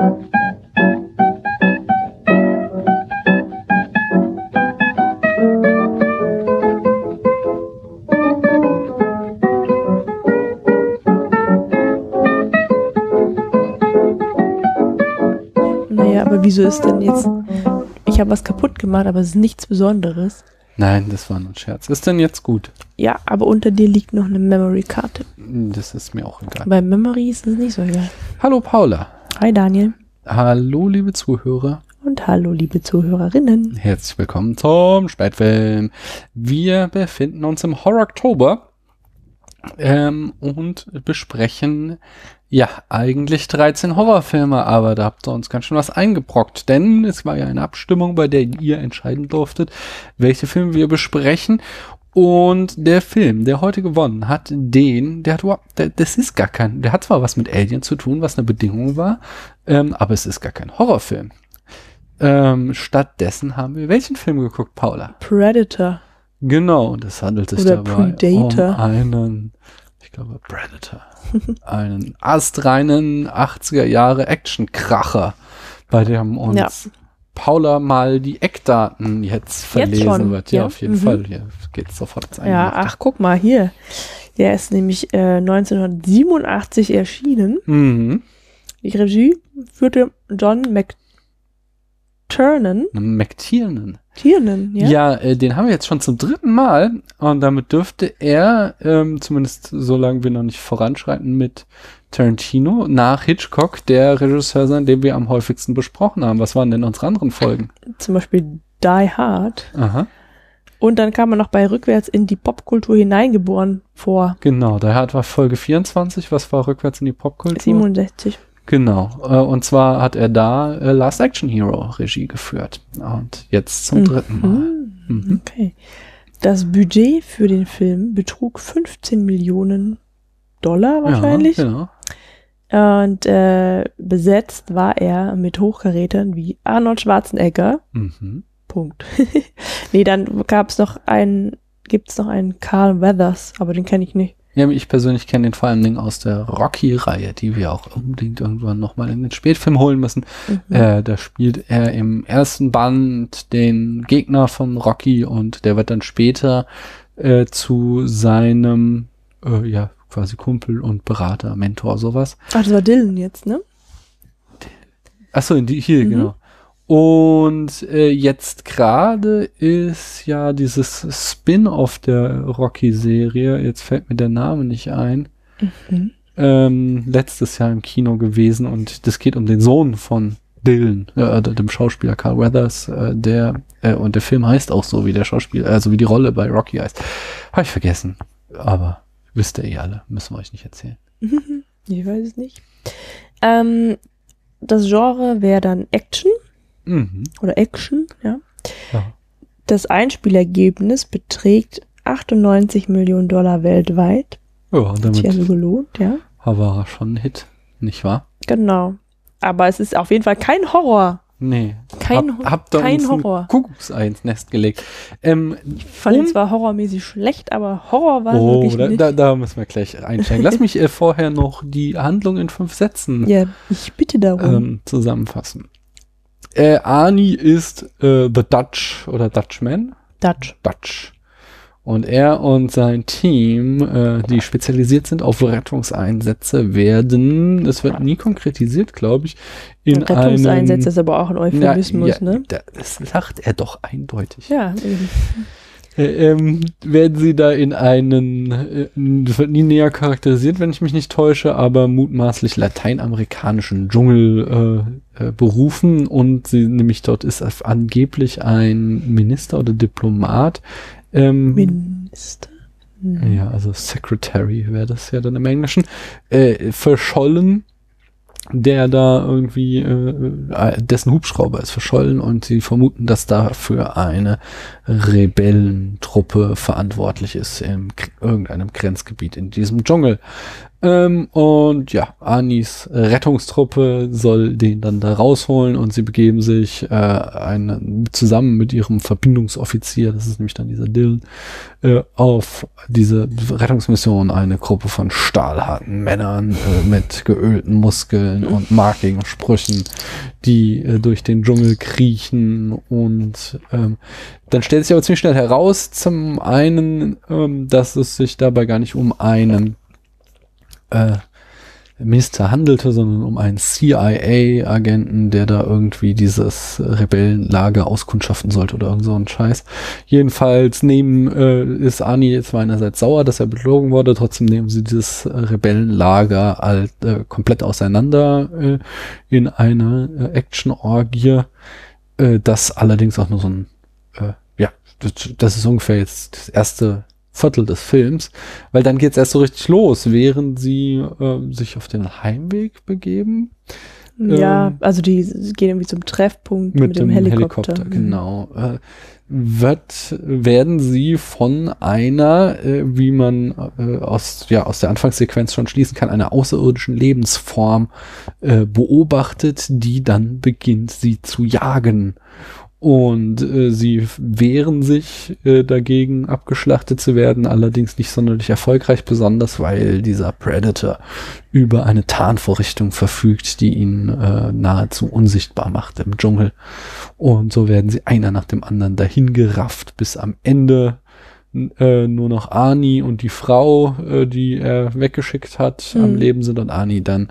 Naja, aber wieso ist denn jetzt. Ich habe was kaputt gemacht, aber es ist nichts Besonderes. Nein, das war nur ein Scherz. Ist denn jetzt gut? Ja, aber unter dir liegt noch eine Memory-Karte. Das ist mir auch egal. Bei Memory ist es nicht so egal. Hallo Paula. Hi Daniel. Hallo liebe Zuhörer. Und hallo, liebe Zuhörerinnen. Herzlich willkommen zum Spätfilm. Wir befinden uns im Horror-Oktober ähm, und besprechen ja eigentlich 13 Horrorfilme, aber da habt ihr uns ganz schön was eingebrockt, denn es war ja eine Abstimmung, bei der ihr entscheiden durftet, welche Filme wir besprechen. Und der Film, der heute gewonnen hat, den, der hat der, das ist gar kein, der hat zwar was mit Alien zu tun, was eine Bedingung war, ähm, aber es ist gar kein Horrorfilm. Ähm, stattdessen haben wir welchen Film geguckt, Paula? Predator. Genau, und es handelt sich Oder dabei Predator. um einen, ich glaube, Predator. einen astreinen 80er Jahre Actionkracher, bei dem uns Ja. Paula mal die Eckdaten jetzt verlesen schon, wird. Ja, ja. auf jeden Mhm. Fall. Hier geht's sofort ins Ja, ach, guck mal hier. Der ist nämlich äh, 1987 erschienen. Mhm. Die Regie führte John McTiernan. McTiernan. Tiernan, ja? Ja, äh, den haben wir jetzt schon zum dritten Mal und damit dürfte er, ähm, zumindest solange wir noch nicht voranschreiten mit Tarantino, nach Hitchcock der Regisseur sein, den wir am häufigsten besprochen haben. Was waren denn unsere anderen Folgen? Zum Beispiel Die Hard. Aha, Und dann kam er noch bei Rückwärts in die Popkultur hineingeboren vor. genau. Der hat war Folge 24. Was war rückwärts in die Popkultur? 67. Genau. Äh, und zwar hat er da äh, Last Action Hero Regie geführt. Und jetzt zum dritten Mal. Mhm. Okay. Das Budget für den Film betrug 15 Millionen Dollar wahrscheinlich. Ja, genau. Und äh, besetzt war er mit Hochkarätern wie Arnold Schwarzenegger. Mhm. Punkt. nee, dann gab's noch einen, gibt's noch einen Carl Weathers, aber den kenne ich nicht. Ja, ich persönlich kenne den vor allen Dingen aus der Rocky-Reihe, die wir auch unbedingt irgendwann nochmal in den Spätfilm holen müssen. Mhm. Äh, da spielt er im ersten Band den Gegner von Rocky und der wird dann später äh, zu seinem, äh, ja, quasi Kumpel und Berater, Mentor, sowas. Ach, das war Dylan jetzt, ne? Achso, in die, hier, Mhm. genau. Und äh, jetzt gerade ist ja dieses Spin-off der Rocky-Serie, jetzt fällt mir der Name nicht ein, Mhm. ähm, letztes Jahr im Kino gewesen und das geht um den Sohn von Dylan, äh, dem Schauspieler Carl Weathers, äh, der äh, und der Film heißt auch so wie der Schauspieler, also wie die Rolle bei Rocky heißt. Habe ich vergessen, aber wisst ihr eh alle, müssen wir euch nicht erzählen. Ich weiß es nicht. Ähm, das Genre wäre dann Action Mhm. oder Action, ja. Ja. Das Einspielergebnis beträgt 98 Millionen Dollar weltweit. Ja, Hat sich damit also gelohnt, ja. war er schon ein Hit, nicht wahr? Genau. Aber es ist auf jeden Fall kein Horror. Nee. Kein Hab, habt ihr kein Horror. Kuckucksei ins Nest gelegt. Ähm, Ich fand ihn zwar horrormäßig schlecht, aber Horror war oh, wirklich da, nicht. da, da müssen wir gleich einsteigen. Lass mich äh, vorher noch die Handlung in fünf Sätzen ja, ich bitte darum. ähm, zusammenfassen. Äh, Arnie ist äh, The Dutch oder Dutchman. Dutch. Dutch. Und er und sein Team, äh, die spezialisiert sind auf Rettungseinsätze, werden, das wird nie konkretisiert, glaube ich, in Rettungseinsatz einem... ist aber auch ein Euphemismus, ja, ne? da- Das sagt er doch eindeutig. Ja, eben. Äh, ähm, werden sie da in einen, äh, das wird nie näher charakterisiert, wenn ich mich nicht täusche, aber mutmaßlich lateinamerikanischen Dschungel äh, äh, berufen und sie nämlich dort ist angeblich ein Minister oder Diplomat. Ähm, Minister. Hm. ja, also Secretary wäre das ja dann im Englischen, äh, verschollen, der da irgendwie, äh, dessen Hubschrauber ist verschollen und sie vermuten, dass dafür eine Rebellentruppe verantwortlich ist in irgendeinem Grenzgebiet in diesem Dschungel. Ähm, und ja, Anis Rettungstruppe soll den dann da rausholen und sie begeben sich äh, eine, zusammen mit ihrem Verbindungsoffizier, das ist nämlich dann dieser Dylan, äh, auf diese Rettungsmission eine Gruppe von stahlharten Männern äh, mit geölten Muskeln und markigen Sprüchen, die äh, durch den Dschungel kriechen und ähm, dann stellt sich aber ziemlich schnell heraus, zum einen, ähm, dass es sich dabei gar nicht um einen äh, Minister handelte, sondern um einen CIA-Agenten, der da irgendwie dieses Rebellenlager auskundschaften sollte oder irgend so ein Scheiß. Jedenfalls nehmen, äh, ist Ani jetzt einerseits sauer, dass er belogen wurde, trotzdem nehmen sie dieses Rebellenlager halt, äh, komplett auseinander äh, in eine äh, Action-Orgie, äh, das allerdings auch nur so ein, äh, ja, das, das ist ungefähr jetzt das erste Viertel des Films, weil dann geht es erst so richtig los, während sie äh, sich auf den Heimweg begeben. Ja, ähm, also die gehen irgendwie zum Treffpunkt mit, mit dem, dem, Helikopter. Helikopter mhm. genau. Äh, wird, werden sie von einer, äh, wie man äh, aus, ja, aus der Anfangssequenz schon schließen kann, einer außerirdischen Lebensform äh, beobachtet, die dann beginnt, sie zu jagen. Und äh, sie wehren sich äh, dagegen, abgeschlachtet zu werden, allerdings nicht sonderlich erfolgreich, besonders weil dieser Predator über eine Tarnvorrichtung verfügt, die ihn äh, nahezu unsichtbar macht im Dschungel. Und so werden sie einer nach dem anderen dahin gerafft, bis am Ende äh, nur noch Ani und die Frau, äh, die er weggeschickt hat, mhm. am Leben sind und Ani dann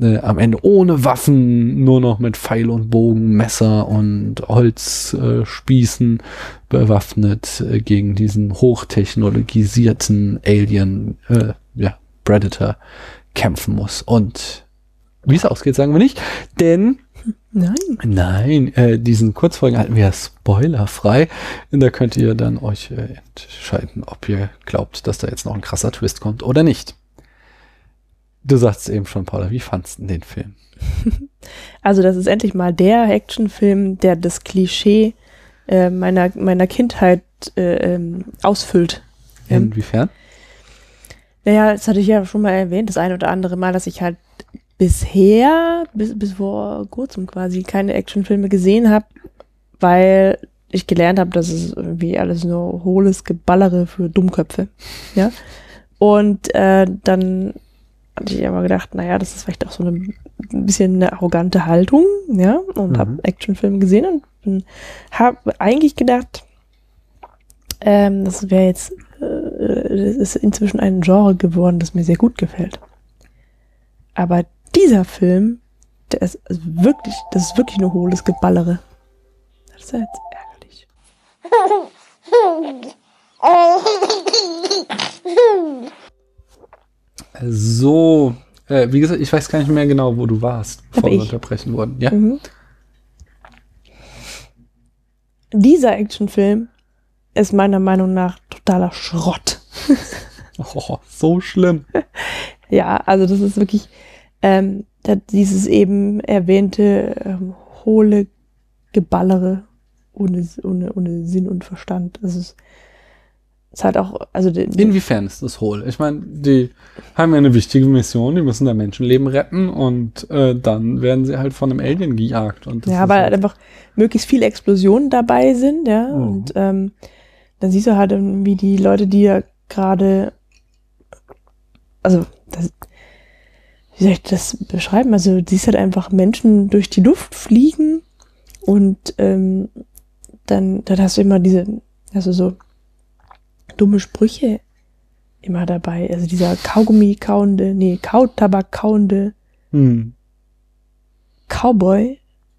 äh, am Ende ohne Waffen, nur noch mit Pfeil und Bogen, Messer und Holzspießen äh, bewaffnet äh, gegen diesen hochtechnologisierten Alien, äh, ja, Predator kämpfen muss. Und wie es ausgeht, sagen wir nicht, denn Nein. Nein, äh, diesen Kurzfolgen halten wir spoilerfrei. Da könnt ihr dann euch äh, entscheiden, ob ihr glaubt, dass da jetzt noch ein krasser Twist kommt oder nicht. Du sagst eben schon, Paula, wie fandst du den Film? Also, das ist endlich mal der Actionfilm, der das Klischee äh, meiner, meiner Kindheit äh, ähm, ausfüllt. Inwiefern? Naja, das hatte ich ja schon mal erwähnt, das eine oder andere Mal, dass ich halt bisher, bis, bis vor kurzem quasi, keine Actionfilme gesehen habe, weil ich gelernt habe, dass es irgendwie alles nur hohles Geballere für Dummköpfe. Ja. Und äh, dann hatte ich aber gedacht, naja, das ist vielleicht auch so eine ein bisschen eine arrogante Haltung, ja, und mhm. habe Actionfilme gesehen und habe eigentlich gedacht, ähm, das wäre jetzt, äh, das ist inzwischen ein Genre geworden, das mir sehr gut gefällt. Aber dieser Film, der ist also wirklich, das ist wirklich nur hohles Geballere. Das ist ja jetzt ärgerlich. So, äh, wie gesagt, ich weiß gar nicht mehr genau, wo du warst, bevor wir unterbrechen wurden. Ja. Mhm. Dieser Actionfilm ist meiner Meinung nach totaler Schrott. oh, so schlimm. ja, also das ist wirklich, ähm, dieses eben erwähnte ähm, hohle Geballere ohne, ohne, ohne Sinn und Verstand. Das ist, ist halt auch, also die, inwiefern ist das hohl? Ich meine, die haben ja eine wichtige Mission, die müssen da Menschenleben retten und äh, dann werden sie halt von einem Alien gejagt. Und ja, weil halt einfach möglichst viele Explosionen dabei sind, ja. Mhm. Und ähm, dann siehst du halt, wie die Leute, die ja gerade, also das, wie soll ich das beschreiben? Also, du siehst halt einfach Menschen durch die Luft fliegen und ähm, dann, dann hast du immer diese, also so dumme Sprüche immer dabei. Also dieser Kaugummi kauende, nee, Kautabak kauende hm. Cowboy.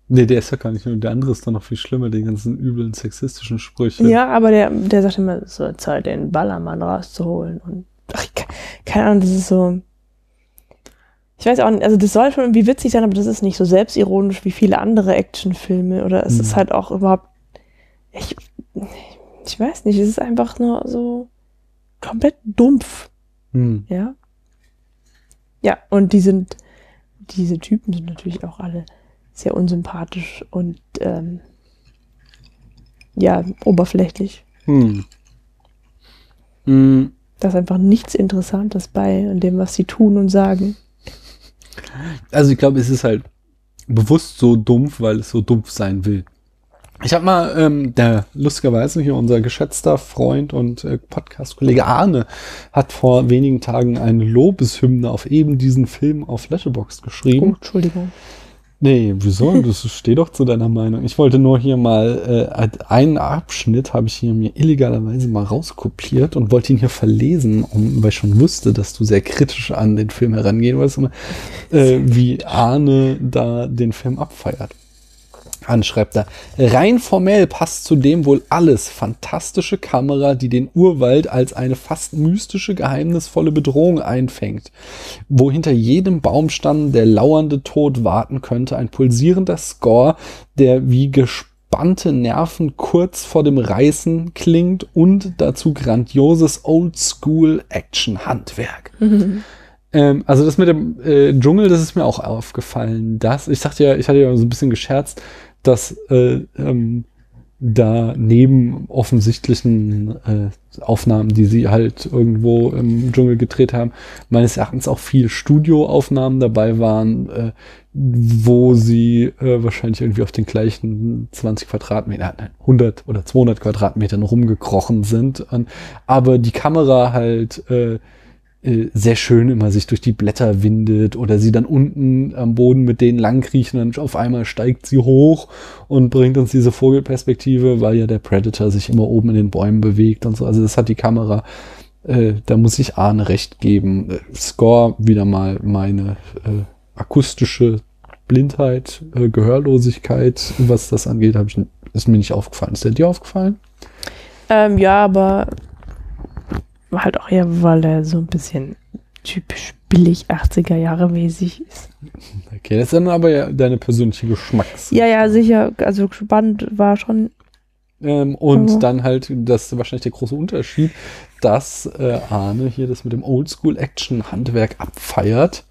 Nee, der ist ja gar nicht nur, der andere ist dann noch viel schlimmer, die ganzen üblen sexistischen Sprüche. Ja, aber der, der sagt immer, so Zeit, den Ballermann rauszuholen und ach, keine Ahnung, das ist so, ich weiß auch nicht, also das soll schon irgendwie witzig sein, aber das ist nicht so selbstironisch wie viele andere Actionfilme oder es mhm. ist halt auch überhaupt, ich, ich weiß nicht, es ist einfach nur so komplett dumpf. Mhm. Ja. Ja, und die sind, diese Typen sind natürlich auch alle sehr unsympathisch und ähm, ja, oberflächlich. Hm. Hm. Da ist einfach nichts Interessantes bei an dem, was sie tun und sagen. Also ich glaube, es ist halt bewusst so dumpf, weil es so dumpf sein will. Ich habe mal, ähm, der lustigerweise hier unser geschätzter Freund und äh, Podcast-Kollege Arne hat vor wenigen Tagen eine Lobeshymne auf eben diesen Film auf Letterboxd geschrieben. Oh, Entschuldigung. Nee, wieso? Das steht doch zu deiner Meinung. Ich wollte nur hier mal äh, einen Abschnitt habe ich hier mir illegalerweise mal rauskopiert und wollte ihn hier verlesen, um, weil ich schon wusste, dass du sehr kritisch an den Film herangehen wolltest, äh, wie Arne da den Film abfeiert anschreibt er. Rein formell passt zudem wohl alles. Fantastische Kamera, die den Urwald als eine fast mystische, geheimnisvolle Bedrohung einfängt. Wo hinter jedem Baumstamm der lauernde Tod warten könnte. Ein pulsierender Score, der wie gespannte Nerven kurz vor dem Reißen klingt und dazu grandioses Oldschool-Action-Handwerk. Mhm. Ähm, also das mit dem äh, Dschungel, das ist mir auch aufgefallen. Das, ich sagte ja, ich hatte ja so ein bisschen gescherzt, dass äh, ähm, da neben offensichtlichen äh, Aufnahmen, die sie halt irgendwo im Dschungel gedreht haben, meines Erachtens auch viel Studioaufnahmen dabei waren, äh, wo sie äh, wahrscheinlich irgendwie auf den gleichen 20 Quadratmeter, 100 oder 200 Quadratmetern rumgekrochen sind, aber die Kamera halt äh, äh, sehr schön immer sich durch die Blätter windet oder sie dann unten am Boden mit denen langkriechen und auf einmal steigt sie hoch und bringt uns diese Vogelperspektive, weil ja der Predator sich immer oben in den Bäumen bewegt und so. Also das hat die Kamera. Äh, da muss ich Arne recht geben. Äh, Score wieder mal meine äh, akustische Blindheit, äh, Gehörlosigkeit, was das angeht, ich ist mir nicht aufgefallen. Ist der dir aufgefallen? Ähm, ja, aber halt auch eher, weil er so ein bisschen typisch billig 80er Jahre mäßig ist. Okay, das ist dann aber ja deine persönliche Geschmacks. Ja, ja, sicher. Also spannend war schon. Ähm, und oh. dann halt, das ist wahrscheinlich der große Unterschied, dass äh, Arne hier das mit dem Oldschool-Action-Handwerk abfeiert,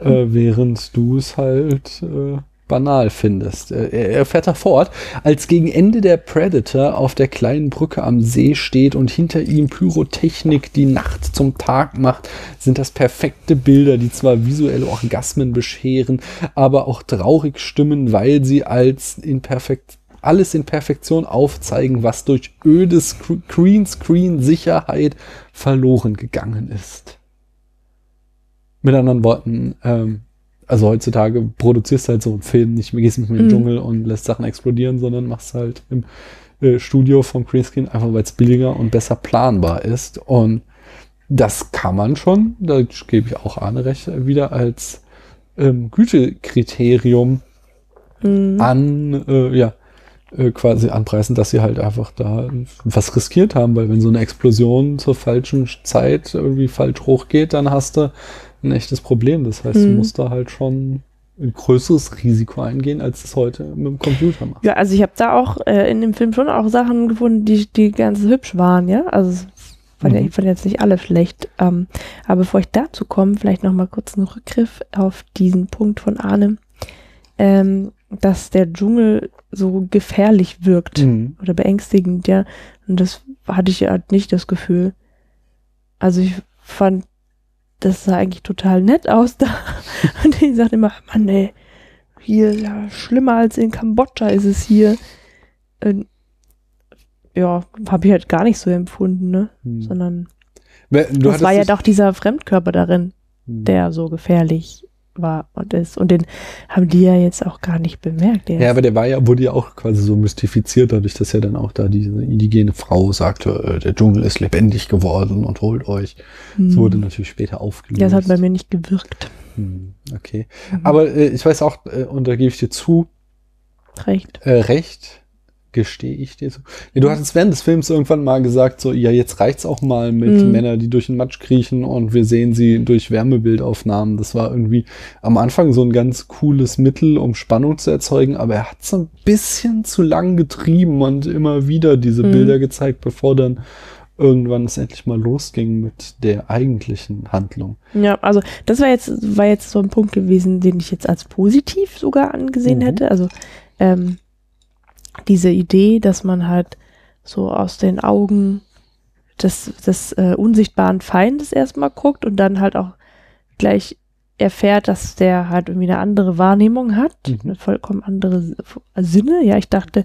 äh, während du es halt äh, banal findest. Äh, er fährt da fort, als gegen Ende der Predator auf der kleinen Brücke am See steht und hinter ihm Pyrotechnik die Nacht zum Tag macht, sind das perfekte Bilder, die zwar visuelle Orgasmen bescheren, aber auch traurig stimmen, weil sie als in perfekt alles in Perfektion aufzeigen, was durch öde Greenscreen-Sicherheit verloren gegangen ist. Mit anderen Worten, ähm, also heutzutage produzierst du halt so einen Film, nicht mehr gehst nicht mehr in den mhm. Dschungel und lässt Sachen explodieren, sondern machst halt im äh, Studio vom Greenscreen, einfach weil es billiger und besser planbar ist. Und das kann man schon, da gebe ich auch Arne recht, wieder als ähm, Gütekriterium mhm. an, äh, ja, äh, quasi anpreisen, dass sie halt einfach da was riskiert haben, weil wenn so eine Explosion zur falschen Zeit irgendwie falsch hochgeht, dann hast du ein echtes Problem. Das heißt, hm. du musst da halt schon ein größeres Risiko eingehen, als es heute mit dem Computer macht. Ja, also ich habe da auch äh, in dem Film schon auch Sachen gefunden, die, die ganz hübsch waren, ja. Also fand mhm. ich fand jetzt nicht alle schlecht. Ähm, aber bevor ich dazu komme, vielleicht noch mal kurz einen Rückgriff auf diesen Punkt von Arne, ähm, dass der Dschungel so gefährlich wirkt mhm. oder beängstigend, ja. Und das hatte ich halt nicht das Gefühl. Also ich fand das sah eigentlich total nett aus da. Und ich sagte immer, Mann, ey, hier, ja, schlimmer als in Kambodscha ist es hier. Und, ja, habe ich halt gar nicht so empfunden, ne? Hm. Sondern du das war ja doch dieser Fremdkörper darin, hm. der so gefährlich war und ist. Und den haben die ja jetzt auch gar nicht bemerkt. Ja, aber der war ja, wurde ja auch quasi so mystifiziert, dadurch, dass ja dann auch da diese indigene Frau sagte, äh, der Dschungel ist lebendig geworden und holt euch. Hm. Das wurde natürlich später aufgelöst. Ja, das hat bei mir nicht gewirkt. Hm, okay. Mhm. Aber äh, ich weiß auch, äh, und da gebe ich dir zu. Recht. Äh, recht gestehe ich dir so. Ja, du hattest während des Films irgendwann mal gesagt, so, ja, jetzt reicht's auch mal mit mhm. Männern, die durch den Matsch kriechen und wir sehen sie durch Wärmebildaufnahmen. Das war irgendwie am Anfang so ein ganz cooles Mittel, um Spannung zu erzeugen, aber er hat so ein bisschen zu lang getrieben und immer wieder diese mhm. Bilder gezeigt, bevor dann irgendwann es endlich mal losging mit der eigentlichen Handlung. Ja, also das war jetzt, war jetzt so ein Punkt gewesen, den ich jetzt als positiv sogar angesehen mhm. hätte. Also ähm, diese Idee, dass man halt so aus den Augen des, des äh, unsichtbaren Feindes erstmal guckt und dann halt auch gleich erfährt, dass der halt irgendwie eine andere Wahrnehmung hat, Mhm. eine vollkommen andere Sinne. Ja, ich dachte,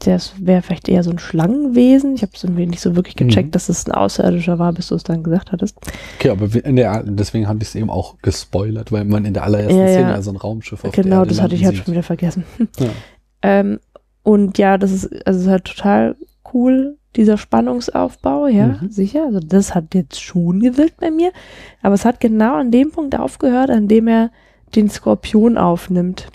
das wäre vielleicht eher so ein Schlangenwesen. Ich habe es irgendwie nicht so wirklich gecheckt, Mhm. dass es ein Außerirdischer war, bis du es dann gesagt hattest. Okay, aber der, deswegen hatte ich es eben auch gespoilert, weil man in der allerersten Ja. Szene ja so ein Raumschiff auf genau, das hatte ich halt schon wieder vergessen. Ja. Ähm, und ja, das ist, also es ist halt total cool, dieser Spannungsaufbau, ja, Mhm. sicher. Also das hat jetzt schon gewirkt bei mir. Aber es hat genau an dem Punkt aufgehört, an dem er den Skorpion aufnimmt.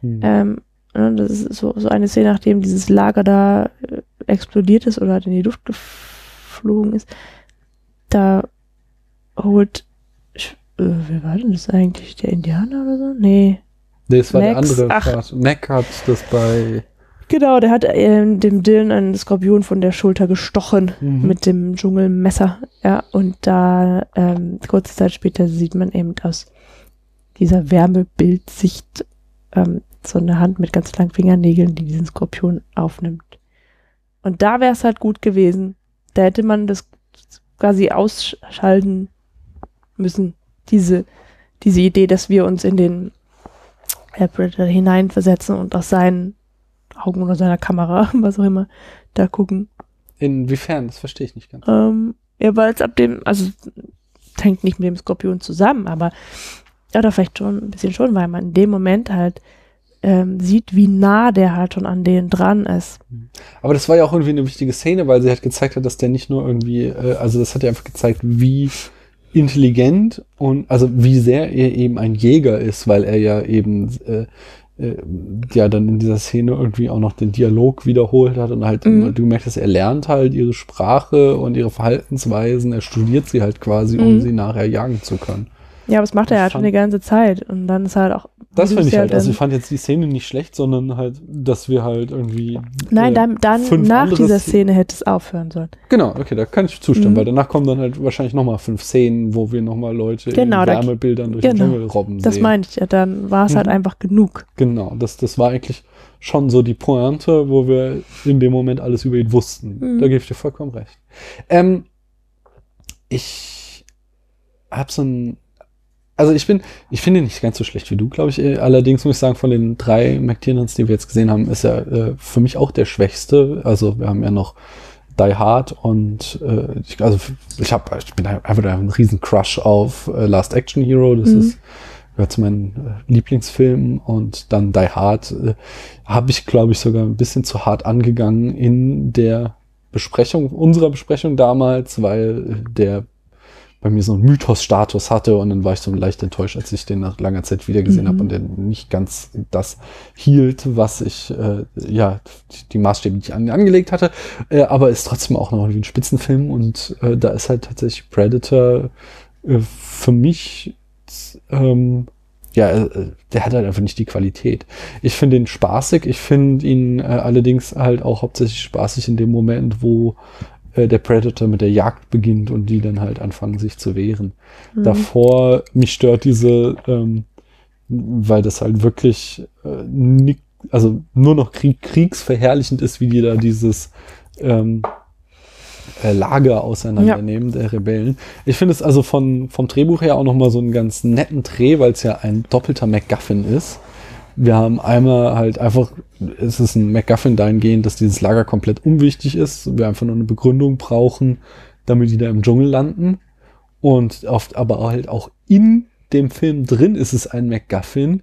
Hm. Ähm, ne, das ist so, so eine Szene, nachdem dieses Lager da äh, explodiert ist oder halt in die Luft geflogen ist. Da holt, ich- äh, wer war denn das eigentlich? Der Indianer oder so? Nee. Nee, das war der Max, andere ach. Mac hat das bei Genau, der hat ähm, dem Dylan einen Skorpion von der Schulter gestochen Mhm. mit dem Dschungelmesser. Ja, und da ähm, kurze Zeit später sieht man eben aus dieser Wärmebildsicht ähm, so eine Hand mit ganz langen Fingernägeln, die diesen Skorpion aufnimmt. Und da wäre es halt gut gewesen. Da hätte man das quasi ausschalten müssen. Diese, diese Idee, dass wir uns in den Predator hineinversetzen und aus seinen Augen oder seiner Kamera, was auch immer, da gucken. Inwiefern? Das verstehe ich nicht ganz. Ähm, ja, weil es ab dem, also es hängt nicht mit dem Skorpion zusammen, aber ja, da vielleicht schon ein bisschen schon, weil man in dem Moment halt ähm, sieht, wie nah der halt schon an denen dran ist. Aber das war ja auch irgendwie eine wichtige Szene, weil sie halt gezeigt hat, dass der nicht nur irgendwie, äh, also das hat ja einfach gezeigt, wie intelligent und also wie sehr er eben ein Jäger ist, weil er ja eben äh, äh, ja dann in dieser Szene irgendwie auch noch den Dialog wiederholt hat und halt Mhm. du merkst, er lernt halt ihre Sprache und ihre Verhaltensweisen, er studiert sie halt quasi, um Mhm. sie nachher jagen zu können. Ja, aber das macht er ja schon fand- die ganze Zeit. Und dann ist halt auch. Das finde ich halt, also ich fand jetzt die Szene nicht schlecht, sondern halt, dass wir halt irgendwie Nein, äh, dann, dann nach dieser Szene hätte es aufhören sollen. Genau, okay, da kann ich zustimmen, Mhm. weil danach kommen dann halt wahrscheinlich nochmal fünf Szenen, wo wir nochmal Leute Genau, in Wärmebildern durch genau. den Dschungel robben Das sehen. meine ich ja. Dann war es halt Mhm. einfach genug. Genau, das, das war eigentlich schon so die Pointe, wo wir in dem Moment alles über ihn wussten. Mhm. Da gebe ich dir vollkommen recht. Ähm, ich habe so ein also ich bin, ich finde ihn nicht ganz so schlecht wie du, glaube ich. Allerdings muss ich sagen, von den drei McTiernans, die wir jetzt gesehen haben, ist er äh, für mich auch der schwächste. Also wir haben ja noch Die Hard und äh, ich, also ich habe, ich bin einfach ein riesen Crush auf äh, Last Action Hero. Das Mhm. ist gehört zu meinen äh, Lieblingsfilmen und dann Die Hard äh, habe ich, glaube ich, sogar ein bisschen zu hart angegangen in der Besprechung, unserer Besprechung damals, weil der bei mir so einen Mythos-Status hatte und dann war ich so leicht enttäuscht, als ich den nach langer Zeit wieder gesehen Mhm. habe und der nicht ganz das hielt, was ich, äh, ja, die- Maßstäbe, die ich an, angelegt hatte, äh, aber ist trotzdem auch noch wie ein Spitzenfilm und äh, da ist halt tatsächlich Predator äh, für mich, ähm, ja, äh, der hat halt einfach nicht die Qualität. Ich finde ihn spaßig, ich finde ihn äh, allerdings halt auch hauptsächlich spaßig in dem Moment, wo äh, der Predator mit der Jagd beginnt und die dann halt anfangen, sich zu wehren. Mhm. Davor, mich stört diese, ähm, weil das halt wirklich äh, ni- also nur noch Krieg, kriegsverherrlichend ist, wie die da dieses ähm, äh, Lager auseinandernehmen der Rebellen. Ich finde es also von, vom Drehbuch her auch nochmal so einen ganz netten Dreh, weil es ja ein doppelter MacGuffin ist. Wir haben einmal halt einfach, es ist ein MacGuffin dahingehend, dass dieses Lager komplett unwichtig ist. Wir einfach nur eine Begründung brauchen, damit die da im Dschungel landen. Und oft aber halt auch in dem Film drin ist es ein MacGuffin,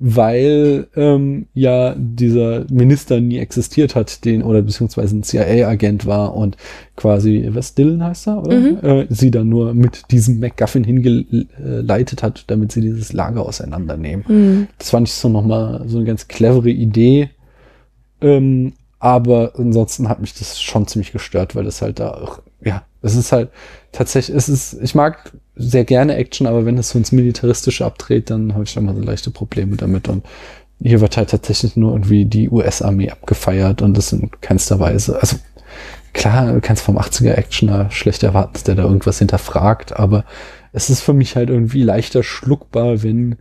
weil ähm, ja dieser Minister nie existiert hat, den oder beziehungsweise ein CIA-Agent war und quasi, was Dylan heißt er, oder? Mhm. Äh, sie dann nur mit diesem MacGuffin hingeleitet hat, damit sie dieses Lager auseinandernehmen. Mhm. Das fand ich so nochmal so eine ganz clevere Idee. Ähm, aber ansonsten hat mich das schon ziemlich gestört, weil das halt da auch, ja, es ist halt tatsächlich, es ist, ich mag sehr gerne Action, aber wenn es so ins Militaristische abdreht, dann habe ich da mal so leichte Probleme damit. Und hier wird halt tatsächlich nur irgendwie die US-Armee abgefeiert und das in keinster Weise. Also klar, du kannst vom 80er-Actioner schlecht erwarten, dass der da irgendwas hinterfragt, aber es ist für mich halt irgendwie leichter schluckbar, wenn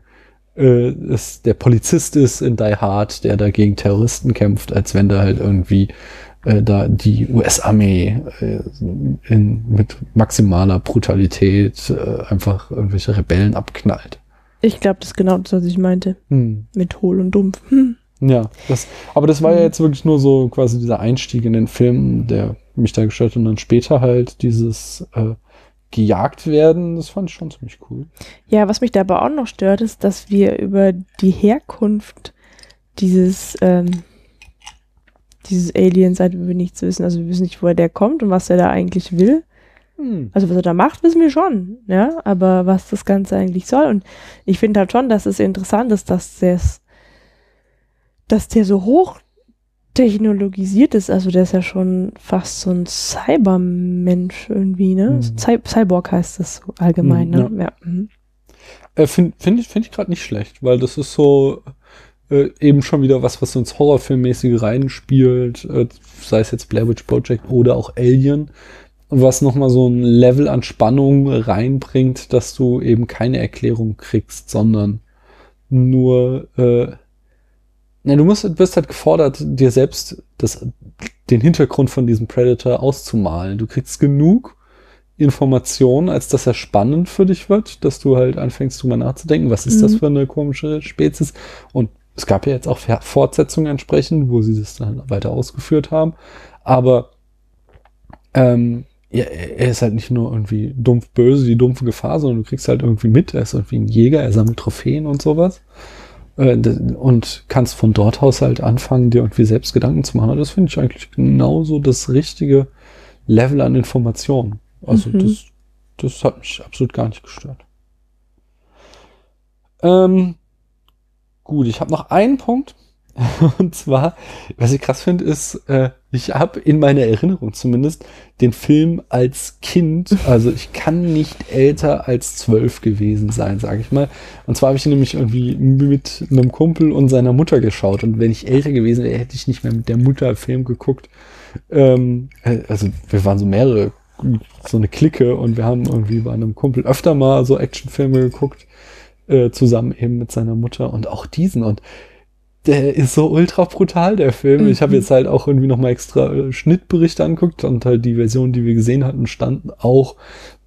äh, es der Polizist ist in Die Hard, der da gegen Terroristen kämpft, als wenn da halt irgendwie äh, da die US-Armee äh, in, mit maximaler Brutalität äh, einfach irgendwelche Rebellen abknallt. Ich glaube, das ist genau das, was ich meinte. Hm. Mit hohl und dumpf. Hm. Ja, das, aber das war ja jetzt wirklich nur so quasi dieser Einstieg in den Film, der mich da gestört hat. Und dann später halt dieses äh, gejagt werden, das fand ich schon ziemlich cool. Ja, was mich da aber auch noch stört, ist, dass wir über die Herkunft dieses, ähm, dieses Aliens halt wir nichts wissen. Also wir wissen nicht, woher der kommt und was er da eigentlich will. Hm. Also was er da macht, wissen wir schon, ja, aber was das Ganze eigentlich soll. Und ich finde halt schon, dass es interessant ist, dass das dass der so hoch technologisiert ist. Also der ist ja schon fast so ein Cybermensch irgendwie, ne? Mhm. Cy Cyborg heißt das so allgemein, Mhm, ne? Ja. mhm. Äh, Finde find ich, find ich gerade nicht schlecht, weil das ist so äh, eben schon wieder was, was ins Horrorfilmmäßige reinspielt, äh, sei es jetzt Blair Witch Project oder auch Alien, was nochmal so ein Level an Spannung reinbringt, dass du eben keine Erklärung kriegst, sondern nur, äh, na, du musst, wirst halt gefordert, dir selbst das, den Hintergrund von diesem Predator auszumalen. Du kriegst genug Informationen, als dass er spannend für dich wird, dass du halt anfängst, drüber nachzudenken, was ist das Mhm. für eine komische Spezies? Und es gab ja jetzt auch Fortsetzungen entsprechend, wo sie das dann weiter ausgeführt haben. Aber ähm, ja, er ist halt nicht nur irgendwie dumpf böse, die dumpfe Gefahr, sondern du kriegst halt irgendwie mit, er ist irgendwie ein Jäger, er sammelt Trophäen und sowas. Äh, Und kannst von dort aus halt anfangen, dir irgendwie selbst Gedanken zu machen. Und das finde ich eigentlich genauso das richtige Level an Informationen. Also Mhm. das, das hat mich absolut gar nicht gestört. Ähm, gut, ich habe noch einen Punkt. Und zwar, was ich krass finde, ist, äh, ich habe in meiner Erinnerung zumindest den Film als Kind, also ich kann nicht älter als zwölf gewesen sein, sage ich mal. Und zwar habe ich ihn nämlich irgendwie mit einem Kumpel und seiner Mutter geschaut. Und wenn ich älter gewesen wäre, hätte ich nicht mehr mit der Mutter Film geguckt. Ähm, äh, also wir waren so mehrere, so eine Clique und wir haben irgendwie bei einem Kumpel öfter mal so Actionfilme geguckt, äh, zusammen eben mit seiner Mutter und auch diesen. Und der ist so ultra brutal, der Film. Ich habe Mhm. jetzt halt auch irgendwie nochmal extra äh, Schnittberichte angeguckt und halt die Version, die wir gesehen hatten, standen auch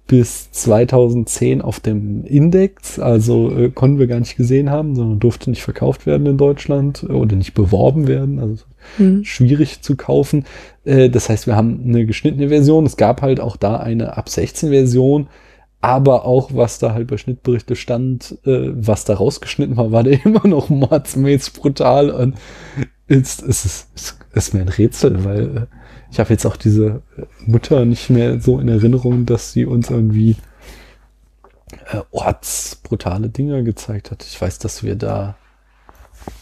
bis 2010 auf dem Index. Also äh, konnten wir gar nicht gesehen haben, sondern durfte nicht verkauft werden in Deutschland äh, oder nicht beworben werden. Also Mhm. schwierig zu kaufen. Äh, das heißt, wir haben eine geschnittene Version. Es gab halt auch da eine ab 16 Version. Aber auch, was da halt bei Schnittberichte stand, äh, was da rausgeschnitten war, war der immer noch mordsmäßig brutal. Und ist, ist, ist, ist, mir ein Rätsel, weil äh, ich habe jetzt auch diese Mutter nicht mehr so in Erinnerung, dass sie uns irgendwie äh, ortsbrutale Dinge gezeigt hat. Ich weiß, dass wir da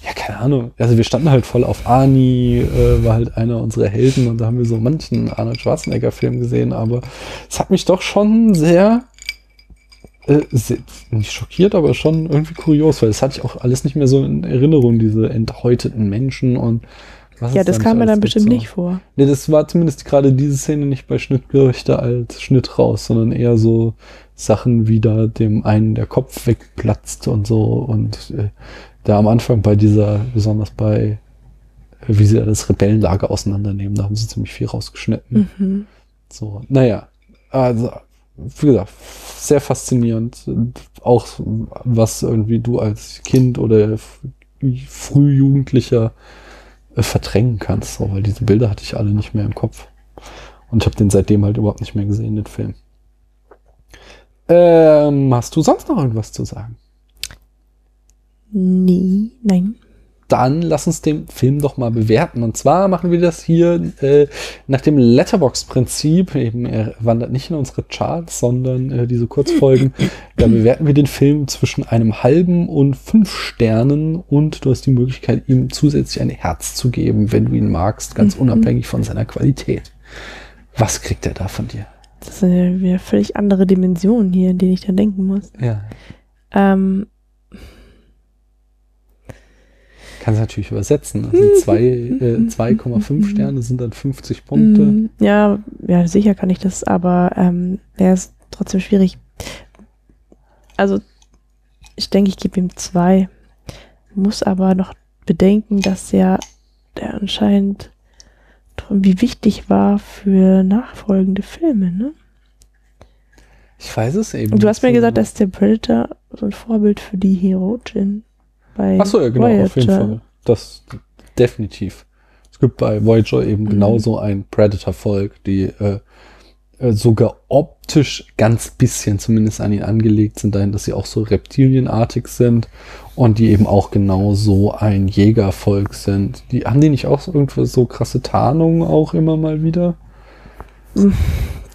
ja, keine Ahnung. Also wir standen halt voll auf Ani, äh, war halt einer unserer Helden und da haben wir so manchen Arnold Schwarzenegger-Film gesehen, aber es hat mich doch schon sehr, äh, nicht schockiert, aber schon irgendwie kurios, weil das hatte ich auch alles nicht mehr so in Erinnerung, diese enthäuteten Menschen und was Ja, das da kam mir dann bestimmt so. nicht vor. Nee, das war zumindest gerade diese Szene nicht bei Schnittgerichte als Schnitt raus, sondern eher so Sachen wie da dem einen der Kopf wegplatzt und so und äh, da am Anfang bei dieser, besonders bei, äh, wie sie da das Rebellenlager auseinandernehmen, da haben sie ziemlich viel rausgeschnitten. Mhm. So, naja, also, wie gesagt, sehr faszinierend. Auch was irgendwie du als Kind oder Frühjugendlicher äh, verdrängen kannst, so, weil diese Bilder hatte ich alle nicht mehr im Kopf. Und ich habe den seitdem halt überhaupt nicht mehr gesehen, den Film. Ähm, hast du sonst noch irgendwas zu sagen? Nee, nein. Dann lass uns den Film doch mal bewerten. Und zwar machen wir das hier äh, nach dem Letterbox-Prinzip. Eben, er wandert nicht in unsere Charts, sondern äh, diese Kurzfolgen. da bewerten wir den Film zwischen einem halben und fünf Sternen und du hast die Möglichkeit, ihm zusätzlich ein Herz zu geben, wenn du ihn magst, ganz Mhm. unabhängig von seiner Qualität. Was kriegt er da von dir? Das sind ja völlig andere Dimensionen hier, in denen ich dann denken muss. Ja. Ähm, Kannst natürlich übersetzen. Also die zwei, äh, 2,5 Sterne sind dann 50 Punkte. mm, ja, ja, sicher kann ich das, aber ähm, der ist trotzdem schwierig. Also, ich denke, ich gebe ihm zwei. Muss aber noch bedenken, dass ja der anscheinend wie wichtig war für nachfolgende Filme, ne? Ich weiß es eben. Und du hast mir gesagt, genau. dass der Predator so ein Vorbild für die Herojin bei Ach so, ja, genau, auf jeden Voyager. Fall. Das definitiv. Es gibt bei Voyager eben Mhm. genauso ein Predator-Volk, die äh, äh, sogar optisch ganz bisschen zumindest an ihn angelegt sind, dahin, dass sie auch so reptilienartig sind und die eben auch genauso ein Jägervolk sind. Die haben die nicht auch so irgendwo so krasse Tarnungen auch immer mal wieder?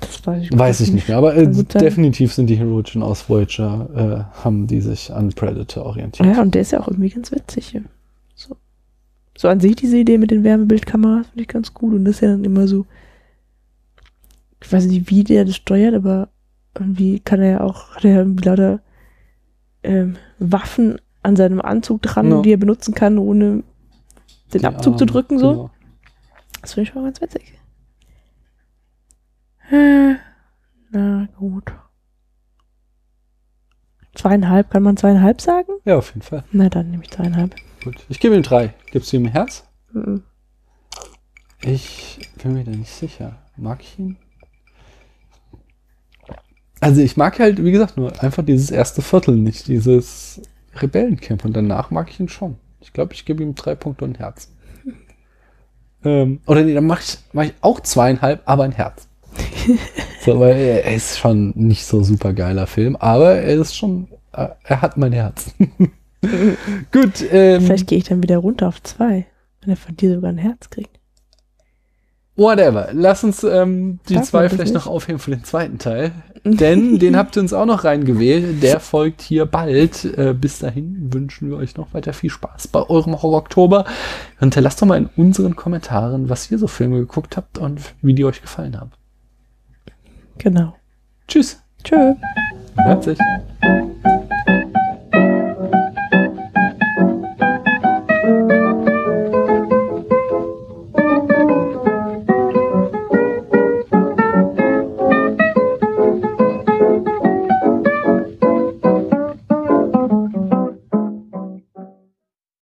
Das weiß ich, Weiß ich nicht mehr, aber äh, definitiv sind die Heroischen aus Voyager, äh, haben die sich an Predator orientiert. Ja, und der ist ja auch irgendwie ganz witzig. Ja. So. so an sich diese Idee mit den Wärmebildkameras finde ich ganz gut. Und das ist ja dann immer so, ich weiß nicht, wie der das steuert, aber irgendwie kann er ja auch, hat er ja irgendwie lauter ähm, Waffen an seinem Anzug dran, Ja. die er benutzen kann, ohne den Die Abzug zu Arme, drücken. So. genau. Das finde ich schon ganz witzig. Äh, Na gut. Zweieinhalb, kann man zweieinhalb sagen? Ja, auf jeden Fall. Na dann nehme ich zweieinhalb. Gut. Ich gebe ihm drei. Gibst du ihm ein Herz? Mhm. Ich bin mir da nicht sicher. Mag ich ihn? Also ich mag halt, wie gesagt, nur einfach dieses erste Viertel nicht, dieses Rebellencamp. Und danach mag ich ihn schon. Ich glaube, ich gebe ihm drei Punkte und ein Herz. Ähm, oder nee, dann mache ich, mach ich auch zweieinhalb, aber ein Herz. So, weil er ist schon nicht so super geiler Film, aber er ist schon, äh, er hat mein Herz. Gut, ähm, Vielleicht gehe ich dann wieder runter auf zwei, wenn er von dir sogar ein Herz kriegt. Whatever. Lass uns ähm, die Darf zwei vielleicht noch aufheben für den zweiten Teil. Denn den habt ihr uns auch noch reingewählt. Der folgt hier bald. Äh, bis dahin wünschen wir euch noch weiter viel Spaß bei eurem Horror-Oktober. Hinterlasst doch mal in unseren Kommentaren, was ihr so Filme geguckt habt und wie die euch gefallen haben. Genau. Tschüss. Tschö. Leipzig.